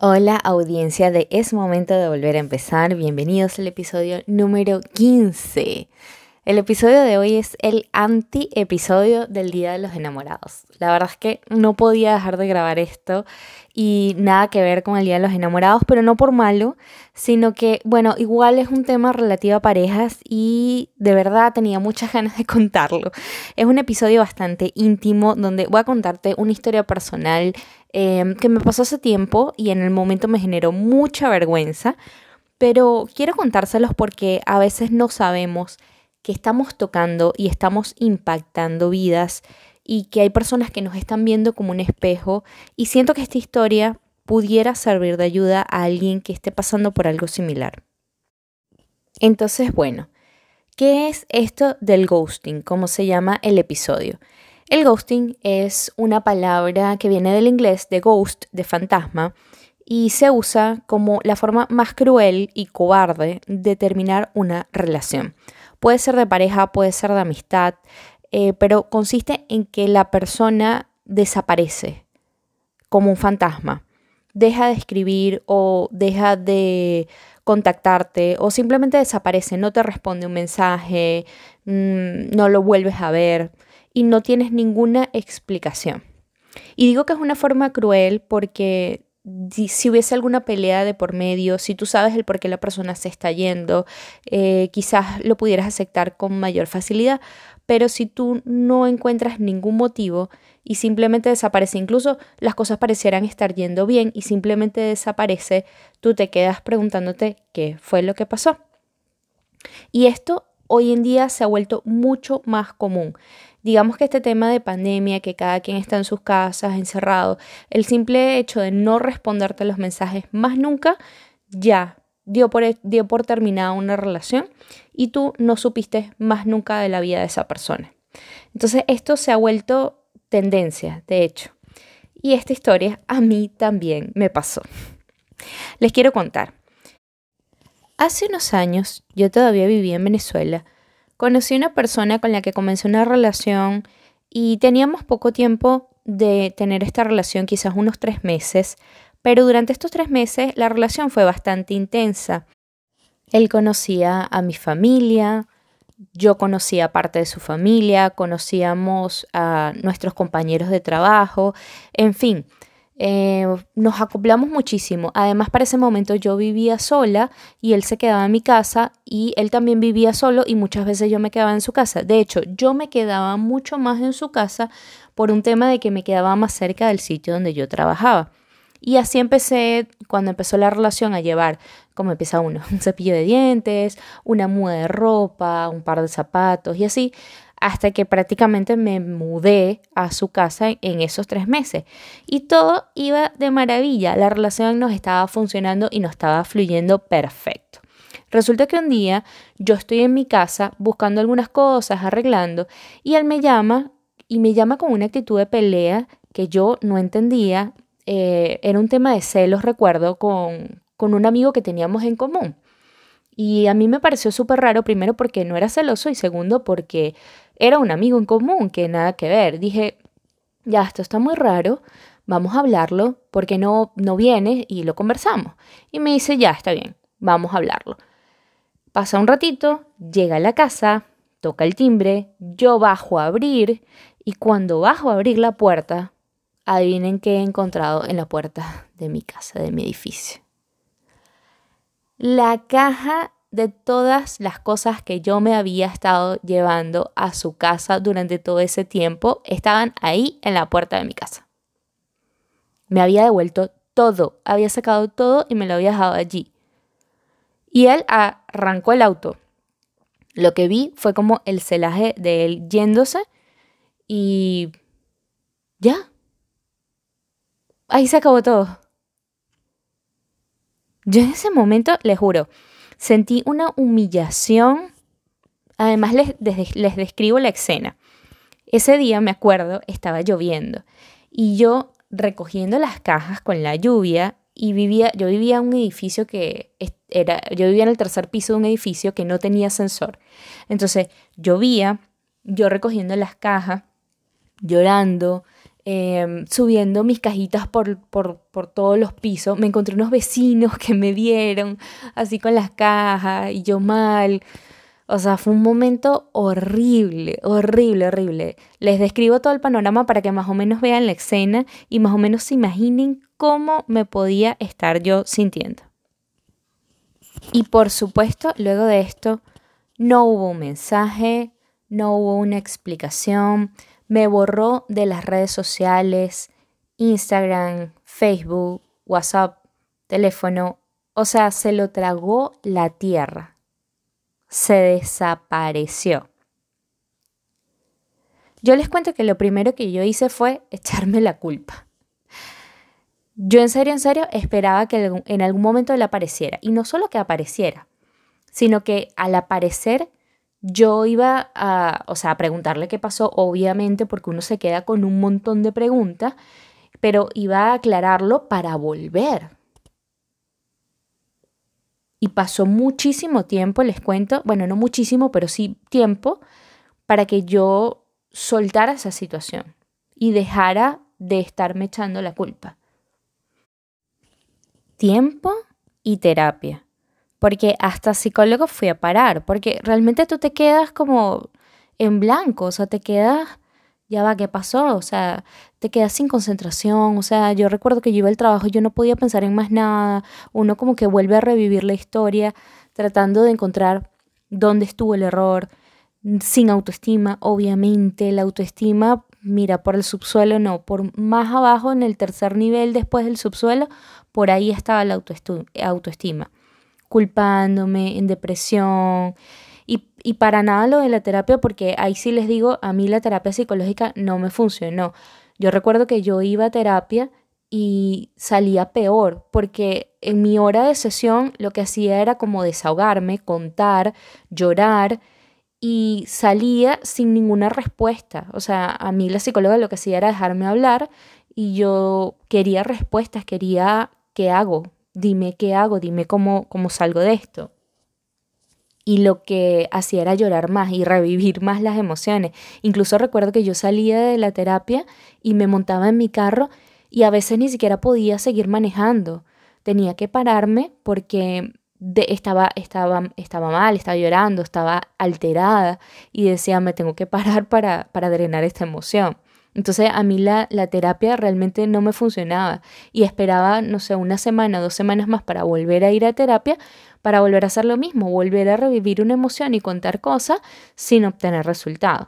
Hola audiencia de Es Momento de Volver a Empezar, bienvenidos al episodio número 15. El episodio de hoy es el anti-episodio del Día de los Enamorados. La verdad es que no podía dejar de grabar esto y nada que ver con el Día de los Enamorados, pero no por malo, sino que, bueno, igual es un tema relativo a parejas y de verdad tenía muchas ganas de contarlo. Es un episodio bastante íntimo donde voy a contarte una historia personal Em, que me pasó hace tiempo y en el momento me generó mucha vergüenza, pero quiero contárselos porque a veces no sabemos que estamos tocando y estamos impactando vidas y que hay personas que nos están viendo como un espejo y siento que esta historia pudiera servir de ayuda a alguien que esté pasando por algo similar. Entonces, bueno, ¿qué es esto del ghosting? ¿Cómo se llama el episodio? El ghosting es una palabra que viene del inglés de ghost, de fantasma, y se usa como la forma más cruel y cobarde de terminar una relación. Puede ser de pareja, puede ser de amistad, eh, pero consiste en que la persona desaparece como un fantasma. Deja de escribir o deja de contactarte o simplemente desaparece, no te responde un mensaje, mm, no lo vuelves a ver y no tienes ninguna explicación. Y digo que es una forma cruel porque si hubiese alguna pelea de por medio, si tú sabes el por qué la persona se está yendo, eh, quizás lo pudieras aceptar con mayor facilidad, pero si tú no encuentras ningún motivo y simplemente desaparece, incluso las cosas parecieran estar yendo bien y simplemente desaparece, tú te quedas preguntándote qué fue lo que pasó. Y esto hoy en día se ha vuelto mucho más común. Digamos que este tema de pandemia, que cada quien está en sus casas, encerrado, el simple hecho de no responderte los mensajes más nunca, ya dio por, dio por terminada una relación y tú no supiste más nunca de la vida de esa persona. Entonces esto se ha vuelto tendencia, de hecho. Y esta historia a mí también me pasó. Les quiero contar. Hace unos años, yo todavía vivía en Venezuela, conocí una persona con la que comencé una relación y teníamos poco tiempo de tener esta relación, quizás unos tres meses, pero durante estos tres meses la relación fue bastante intensa. Él conocía a mi familia, yo conocía parte de su familia, conocíamos a nuestros compañeros de trabajo, en fin, eh, nos acoplamos muchísimo. Además, para ese momento yo vivía sola y él se quedaba en mi casa y él también vivía solo y muchas veces yo me quedaba en su casa. De hecho, yo me quedaba mucho más en su casa por un tema de que me quedaba más cerca del sitio donde yo trabajaba. Y así empecé, cuando empezó la relación, a llevar, como empieza uno, un cepillo de dientes, una muda de ropa, un par de zapatos y así, hasta que prácticamente me mudé a su casa en esos tres meses. Y todo iba de maravilla, la relación nos estaba funcionando y nos estaba fluyendo perfecto. Resulta que un día yo estoy en mi casa buscando algunas cosas, arreglando, y él me llama y me llama con una actitud de pelea que yo no entendía. Eh, era un tema de celos, recuerdo, con, con un amigo que teníamos en común. Y a mí me pareció súper raro, primero porque no era celoso y segundo porque era un amigo en común que nada que ver. Dije, ya, esto está muy raro, vamos a hablarlo, porque no, no viene y lo conversamos. Y me dice, ya, está bien, vamos a hablarlo. Pasa un ratito, llega a la casa, toca el timbre, yo bajo a abrir y cuando bajo a abrir la puerta, adivinen qué he encontrado en la puerta de mi casa, de mi edificio la caja de todas las cosas que yo me había estado llevando a su casa durante todo ese tiempo estaban ahí en la puerta de mi casa. Me había devuelto todo, había sacado todo y me lo había dejado allí. Y él arrancó el auto. Lo que vi fue como el celaje de él yéndose y ya. Ahí se acabó todo. Yo en ese momento, les juro, sentí una humillación. Además, les, les, describo la escena. Ese día, me acuerdo, estaba lloviendo y yo recogiendo las cajas con la lluvia y vivía, yo vivía en un edificio que era, yo vivía en el tercer piso de un edificio que no tenía ascensor. Entonces, llovía, yo recogiendo las cajas, llorando, em, subiendo mis cajitas por, por, por, todos los pisos. Me encontré unos vecinos que me vieron así con las cajas y yo mal. O sea, fue un momento horrible, horrible, horrible. Les describo todo el panorama para que más o menos vean la escena y más o menos se imaginen cómo me podía estar yo sintiendo. Y por supuesto, luego de esto, no hubo un mensaje, no hubo una explicación, me borró de las redes sociales, Instagram, Facebook, WhatsApp, teléfono, o sea, se lo tragó la tierra, se desapareció. Yo les cuento que lo primero que yo hice fue echarme la culpa. Yo en serio, en serio, esperaba que en algún momento él apareciera. Y no solo que apareciera, sino que al aparecer yo iba a, o sea, preguntarle qué pasó, obviamente, porque uno se queda con un montón de preguntas, pero iba a aclararlo para volver. Y pasó muchísimo tiempo, les cuento, bueno, no muchísimo, pero sí tiempo, para que yo soltara esa situación y dejara de estarme echando la culpa tiempo y terapia. Porque hasta psicólogo fui a parar, porque realmente tú te quedas como en blanco, o sea, te quedas, ya va, ¿qué pasó? O sea, te quedas sin concentración, o sea, yo recuerdo que yo iba al trabajo yo no podía pensar en más nada, uno como que vuelve a revivir la historia tratando de encontrar dónde estuvo el error, sin autoestima, obviamente, la autoestima, mira, por el subsuelo no, por más abajo en el tercer nivel después del subsuelo, por ahí estaba la autoestima, culpándome, en depresión. Y, para nada lo de la terapia, porque ahí sí les digo, a mí la terapia psicológica no me funcionó. Yo recuerdo que yo iba a terapia y salía peor, porque en mi hora de sesión lo que hacía era como desahogarme, contar, llorar y salía sin ninguna respuesta. O sea, a mí la psicóloga lo que hacía era dejarme hablar y yo quería respuestas, quería ¿qué hago? Dime qué hago, dime cómo, cómo salgo de esto. Y lo que hacía era llorar más y revivir más las emociones. Incluso recuerdo que yo salía de la terapia y me montaba en mi carro y a veces ni siquiera podía seguir manejando. Tenía que pararme porque estaba, estaba, estaba mal, estaba llorando, estaba alterada y decía, me tengo que parar para, para drenar esta emoción. Entonces a mí la, terapia realmente no me funcionaba y esperaba, no sé, una semana, dos semanas más para volver a ir a terapia, para volver a hacer lo mismo, volver a revivir una emoción y contar cosas sin obtener resultados.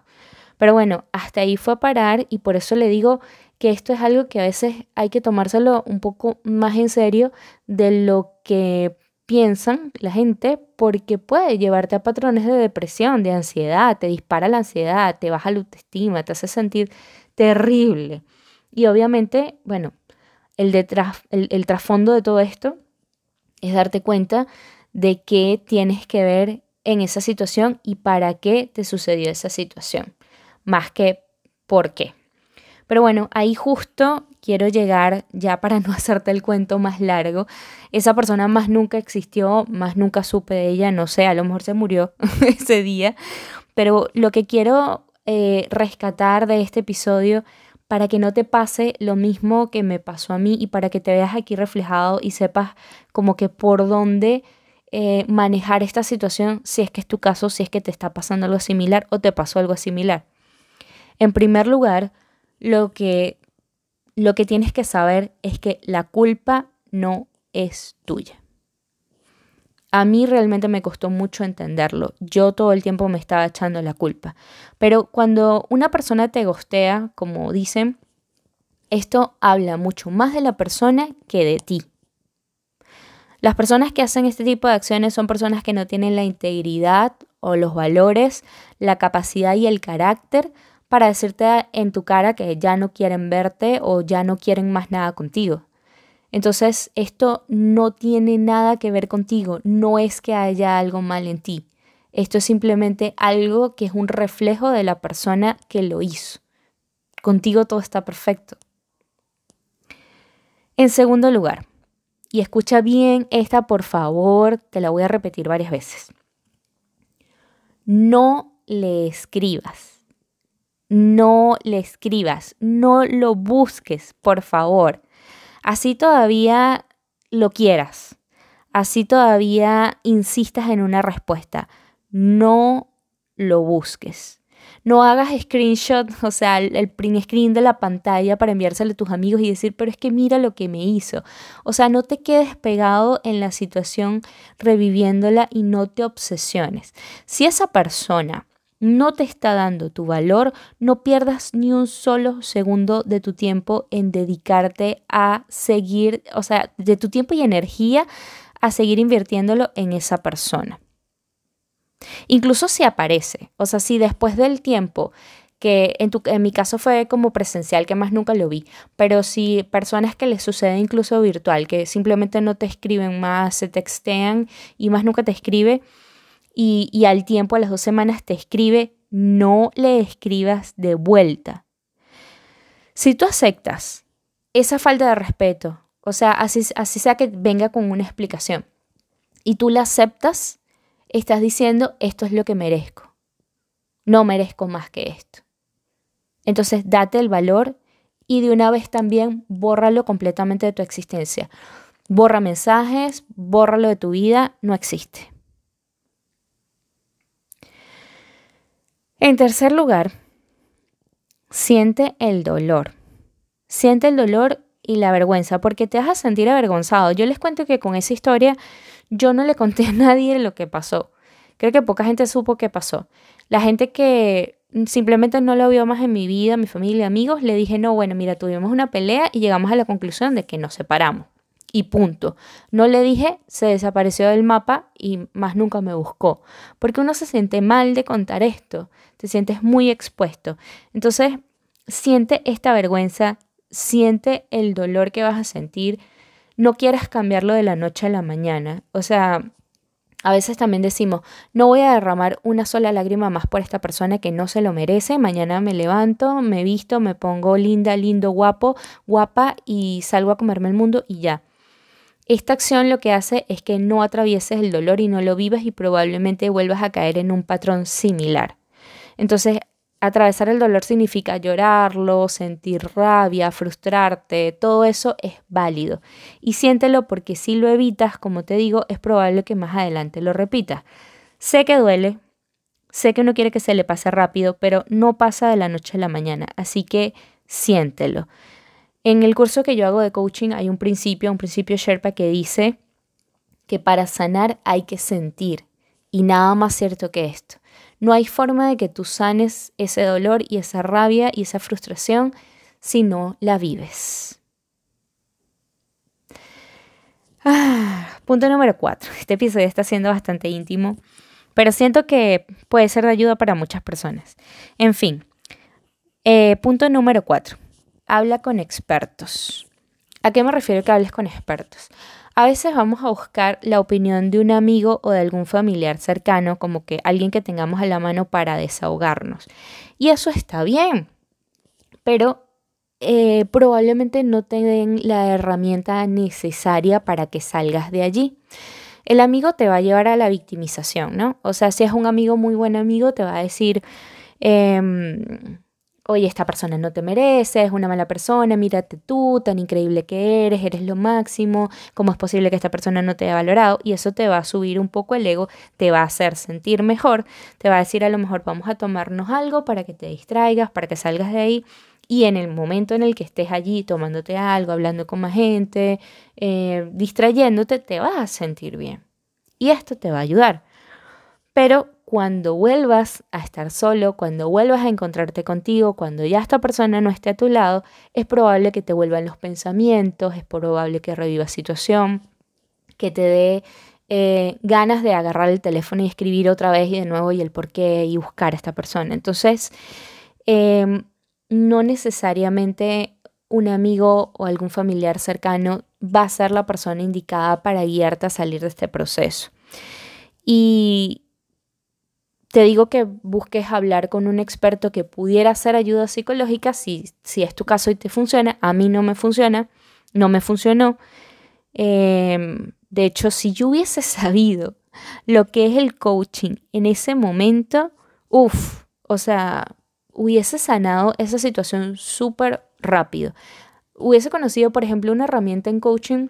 Pero bueno, hasta ahí fue a parar y por eso le digo que esto es algo que a veces hay que tomárselo un poco más en serio de lo que piensan la gente porque puede llevarte a patrones de depresión, de ansiedad, te dispara la ansiedad, te baja la autoestima, te hace sentir terrible. Y obviamente, bueno, el, detrás, el, trasfondo de todo esto es darte cuenta de qué tienes que ver en esa situación y para qué te sucedió esa situación, más que por qué. Pero bueno, ahí justo quiero llegar, ya para no hacerte el cuento más largo, esa persona más nunca existió, más nunca supe de ella, no sé, a lo mejor se murió ese día, pero lo que quiero eh, rescatar de este episodio para que no te pase lo mismo que me pasó a mí y para que te veas aquí reflejado y sepas como que por dónde eh, manejar esta situación si es que es tu caso, si es que te está pasando algo similar o te pasó algo similar. En primer lugar, lo que, lo que tienes que saber es que la culpa no es tuya. A mí realmente me costó mucho entenderlo. Yo todo el tiempo me estaba echando la culpa. Pero cuando una persona te gostea, como dicen, esto habla mucho más de la persona que de ti. Las personas que hacen este tipo de acciones son personas que no tienen la integridad o los valores, la capacidad y el carácter para decirte en tu cara que ya no quieren verte o ya no quieren más nada contigo. Entonces, esto no tiene nada que ver contigo, no es que haya algo mal en ti. Esto es simplemente algo que es un reflejo de la persona que lo hizo. Contigo todo está perfecto. En segundo lugar, y escucha bien esta por favor, te la voy a repetir varias veces. No le escribas. no le escribas, no lo busques, por favor. Así todavía lo quieras, así todavía insistas en una respuesta. No lo busques. No hagas screenshot, o sea, el, print screen de la pantalla para enviárselo a tus amigos y decir, pero es que mira lo que me hizo. O sea, no te quedes pegado en la situación reviviéndola y no te obsesiones. Si esa persona no te está dando tu valor, no pierdas ni un solo segundo de tu tiempo en dedicarte a seguir, o sea, de tu tiempo y energía a seguir invirtiéndolo en esa persona. Incluso si aparece, o sea, si después del tiempo que en, tu, en mi caso fue como presencial, que más nunca lo vi, pero si personas que les sucede incluso virtual, que simplemente no te escriben más, se textean y más nunca te escribe, y, al tiempo, a las dos semanas, te escribe, no le escribas de vuelta. Si tú aceptas esa falta de respeto, o sea, así, así sea que venga con una explicación, y tú la aceptas, estás diciendo, esto es lo que merezco. No merezco más que esto. Entonces, date el valor y de una vez también bórralo completamente de tu existencia. Borra mensajes, bórralo de tu vida, no existe. En tercer lugar, siente el dolor. Siente el dolor y la vergüenza, porque te vas a sentir avergonzado. Yo les cuento que con esa historia yo no le conté a nadie lo que pasó. Creo que poca gente supo qué pasó. La gente que simplemente no lo vio más en mi vida, mi familia, amigos, le dije, no, bueno, mira, tuvimos una pelea y llegamos a la conclusión de que nos separamos. Y punto. No le dije, se desapareció del mapa y más nunca me buscó. Porque uno se siente mal de contar esto, te sientes muy expuesto. Entonces, siente esta vergüenza, siente el dolor que vas a sentir, no quieras cambiarlo de la noche a la mañana. O sea, a veces también decimos, no voy a derramar una sola lágrima más por esta persona que no se lo merece. Mañana me levanto, me visto, me pongo linda, lindo, guapo, guapa y salgo a comerme el mundo y ya. Esta acción lo que hace es que no atravieses el dolor y no lo vivas y probablemente vuelvas a caer en un patrón similar. Entonces Atravesar el dolor significa llorarlo, sentir rabia, frustrarte, todo eso es válido. Y siéntelo porque si lo evitas, como te digo, es probable que más adelante lo repitas. Sé que duele, sé que uno quiere que se le pase rápido, pero no pasa de la noche a la mañana, así que siéntelo. En el curso que yo hago de coaching hay un principio, un principio Sherpa que dice que para sanar hay que sentir. Y nada más cierto que esto. No hay forma de que tú sanes ese dolor y esa rabia y esa frustración si no la vives. Ah, punto número cuatro. Este episodio está siendo bastante íntimo, pero siento que puede ser de ayuda para muchas personas. En fin, eh, punto número cuatro. Habla con expertos. ¿A qué me refiero que hables con expertos? A veces vamos a buscar la opinión de un amigo o de algún familiar cercano, como que alguien que tengamos a la mano para desahogarnos. Y eso está bien, pero eh, probablemente no te den la herramienta necesaria para que salgas de allí. El amigo te va a llevar a la victimización, ¿no? O sea, si es un amigo muy buen amigo, te va a decir, em, oye, esta persona no te merece, es una mala persona, mírate tú, tan increíble que eres, eres lo máximo, ¿cómo es posible que esta persona no te haya valorado? Y eso te va a subir un poco el ego, te va a hacer sentir mejor, te va a decir a lo mejor vamos a tomarnos algo para que te distraigas, para que salgas de ahí. Y en el momento en el que estés allí tomándote algo, hablando con más gente, eh, distrayéndote, te vas a sentir bien. Y esto te va a ayudar. Pero cuando vuelvas a estar solo, cuando vuelvas a encontrarte contigo, cuando ya esta persona no esté a tu lado, es probable que te vuelvan los pensamientos, es probable que revivas situación, que te dé eh, ganas de agarrar el teléfono y escribir otra vez y de nuevo y el por qué y buscar a esta persona. Entonces, em, no necesariamente un amigo o algún familiar cercano va a ser la persona indicada para guiarte a salir de este proceso. Y te digo que busques hablar con un experto que pudiera hacer ayuda psicológica si, si es tu caso y te funciona. A mí no me funciona, no me funcionó. Em, de hecho, si yo hubiese sabido lo que es el coaching en ese momento, uff, o sea, hubiese sanado esa situación súper rápido. Hubiese conocido, por ejemplo, una herramienta en coaching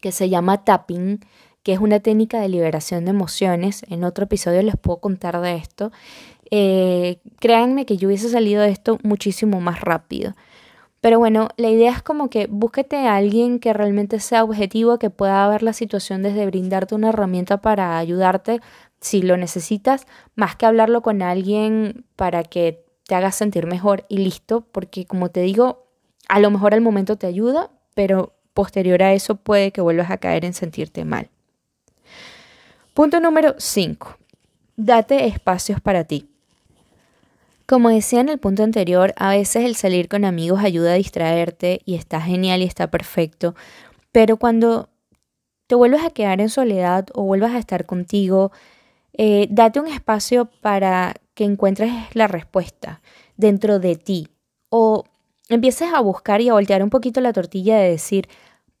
que se llama tapping, que es una técnica de liberación de emociones. En otro episodio les puedo contar de esto. Eh, créanme que yo hubiese salido de esto muchísimo más rápido. Pero bueno, la idea es como que búsquete a alguien que realmente sea objetivo, que pueda ver la situación desde brindarte una herramienta para ayudarte si lo necesitas, más que hablarlo con alguien para que te haga sentir mejor y listo, porque como te digo, a lo mejor al momento te ayuda, pero posterior a eso puede que vuelvas a caer en sentirte mal. Punto número 5. Date espacios para ti. Como decía en el punto anterior, a veces el salir con amigos ayuda a distraerte y está genial y está perfecto, pero cuando te vuelves a quedar en soledad o vuelvas a estar contigo, eh, date un espacio para que encuentres la respuesta dentro de ti o empieces a buscar y a voltear un poquito la tortilla de decir,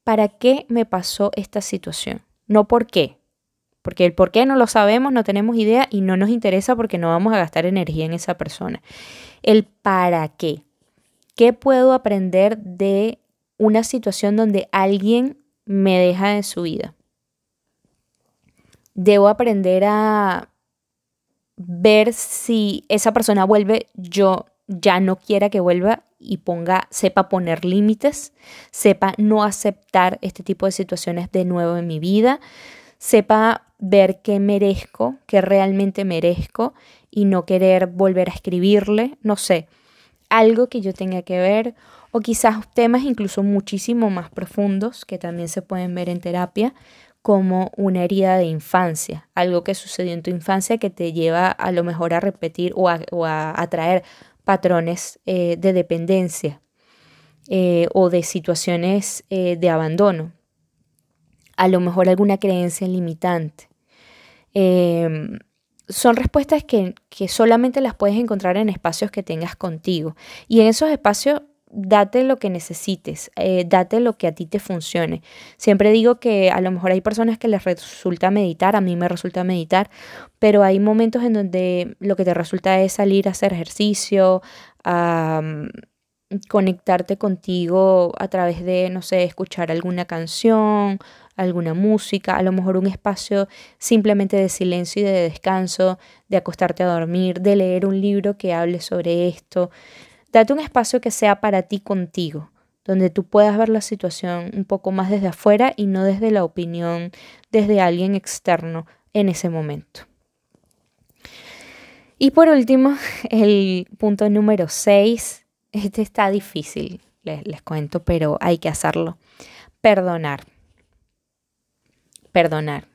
¿para qué me pasó esta situación? No por qué. Porque el por qué no lo sabemos, no tenemos idea y no nos interesa porque no vamos a gastar energía en esa persona. El para qué. ¿Qué puedo aprender de una situación donde alguien me deja de su vida? debo aprender a ver si esa persona vuelve, yo ya no quiera que vuelva y ponga, sepa poner límites, sepa no aceptar este tipo de situaciones de nuevo en mi vida, sepa ver qué merezco, qué realmente merezco y no querer volver a escribirle, no sé, algo que yo tenga que ver o quizás temas incluso muchísimo más profundos que también se pueden ver en terapia, como una herida de infancia, algo que sucedió en tu infancia que te lleva a lo mejor a repetir o a, atraer patrones eh, de dependencia eh, o de situaciones eh, de abandono, a lo mejor alguna creencia limitante. Em, son respuestas que, que solamente las puedes encontrar en espacios que tengas contigo. Y en esos espacios date lo que necesites, eh, date lo que a ti te funcione. Siempre digo que a lo mejor hay personas que les resulta meditar, a mí me resulta meditar, pero hay momentos en donde lo que te resulta es salir a hacer ejercicio, a mm, conectarte contigo a través de, no sé, escuchar alguna canción, alguna música, a lo mejor un espacio simplemente de silencio y de descanso, de acostarte a dormir, de leer un libro que hable sobre esto. Date un espacio que sea para ti contigo, donde tú puedas ver la situación un poco más desde afuera y no desde la opinión, desde alguien externo en ese momento. Y por último, el punto número 6, este está difícil, les, les cuento, pero hay que hacerlo. Perdonar. Perdonar.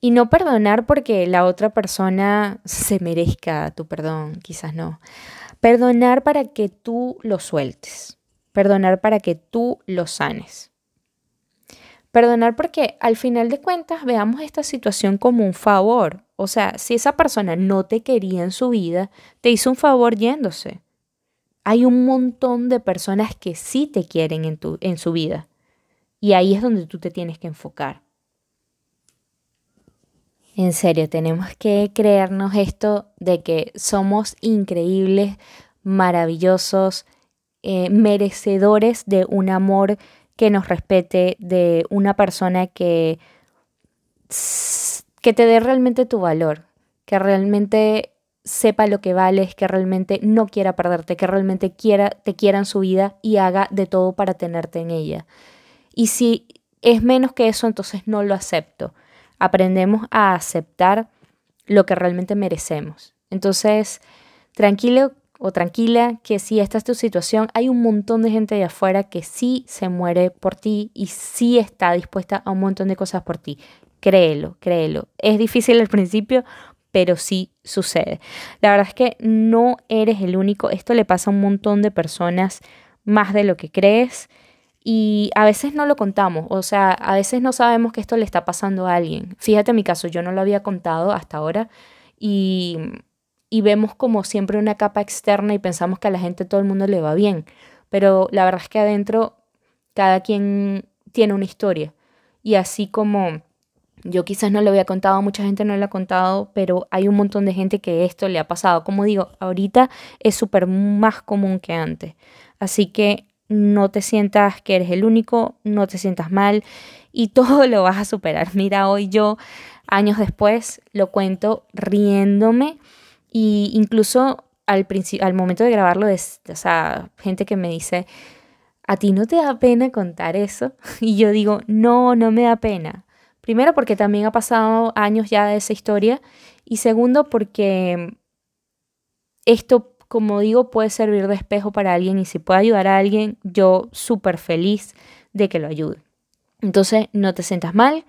Y no perdonar porque la otra persona se merezca tu perdón, quizás no. Perdonar para que tú lo sueltes. Perdonar para que tú lo sanes. Perdonar porque al final de cuentas veamos esta situación como un favor. O sea, si esa persona no te quería en su vida, te hizo un favor yéndose. Hay un montón de personas que sí te quieren en, tu, en su vida. Y ahí es donde tú te tienes que enfocar. En serio, tenemos que creernos esto de que somos increíbles, maravillosos, eh, merecedores de un amor que nos respete, de una persona que, que te dé realmente tu valor, que realmente sepa lo que vales, que realmente no quiera perderte, que realmente quiera, te quiera en su vida y haga de todo para tenerte en ella. Y si es menos que eso, entonces no lo acepto aprendemos a aceptar lo que realmente merecemos. Entonces, tranquilo o tranquila que si esta es tu situación, hay un montón de gente de afuera que sí se muere por ti y sí está dispuesta a un montón de cosas por ti. Créelo, créelo. Es difícil al principio, pero sí sucede. La verdad es que no eres el único. Esto le pasa a un montón de personas más de lo que crees y a veces no lo contamos, o sea, a veces no sabemos que esto le está pasando a alguien. Fíjate mi caso, yo no lo había contado hasta ahora y, y vemos como siempre una capa externa y pensamos que a la gente todo el mundo le va bien, pero la verdad es que adentro cada quien tiene una historia y así como Yo quizás no lo había contado, mucha gente no lo ha contado, pero hay un montón de gente que esto le ha pasado. Como digo, ahorita es súper más común que antes. Así que no te sientas que eres el único, no te sientas mal y todo lo vas a superar. Mira, hoy yo, años después, lo cuento riéndome y incluso al, al momento de grabarlo, o sea, gente que me dice, ¿a ti no te da pena contar eso? Y yo digo, no, no me da pena. Primero porque también ha pasado años ya de esa historia y segundo porque esto, como digo, puede servir de espejo para alguien y si puede ayudar a alguien, yo súper feliz de que lo ayude. Entonces, no te sientas mal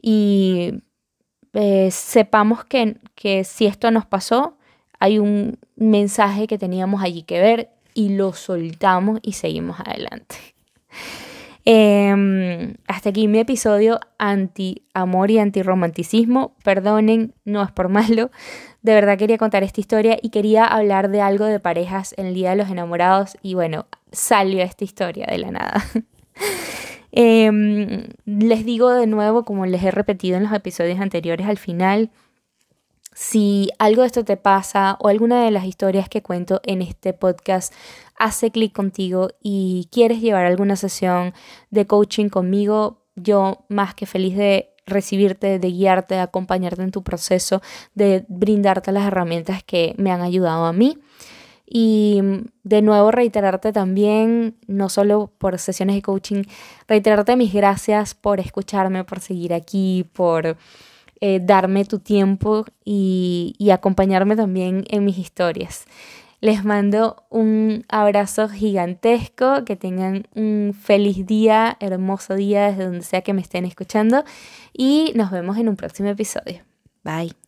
y eh, sepamos que, que si esto nos pasó, hay un mensaje que teníamos allí que ver y lo soltamos y seguimos adelante. Em, hasta aquí mi episodio anti-amor y anti-romanticismo. Perdonen, no es por malo. De verdad quería contar esta historia y quería hablar de algo de parejas en el Día de los Enamorados y bueno, salió esta historia de la nada. Em, les digo de nuevo, como les he repetido en los episodios anteriores, al final si algo de esto te pasa o alguna de las historias que cuento en este podcast hace clic contigo y quieres llevar alguna sesión de coaching conmigo, yo más que feliz de recibirte, de guiarte, de acompañarte en tu proceso, de brindarte las herramientas que me han ayudado a mí. Y de nuevo reiterarte también, no solo por sesiones de coaching, reiterarte mis gracias por escucharme, por seguir aquí, por eh, darme tu tiempo y, y acompañarme también en mis historias. Les mando un abrazo gigantesco, que tengan un feliz día, hermoso día desde donde sea que me estén escuchando y nos vemos en un próximo episodio. Bye.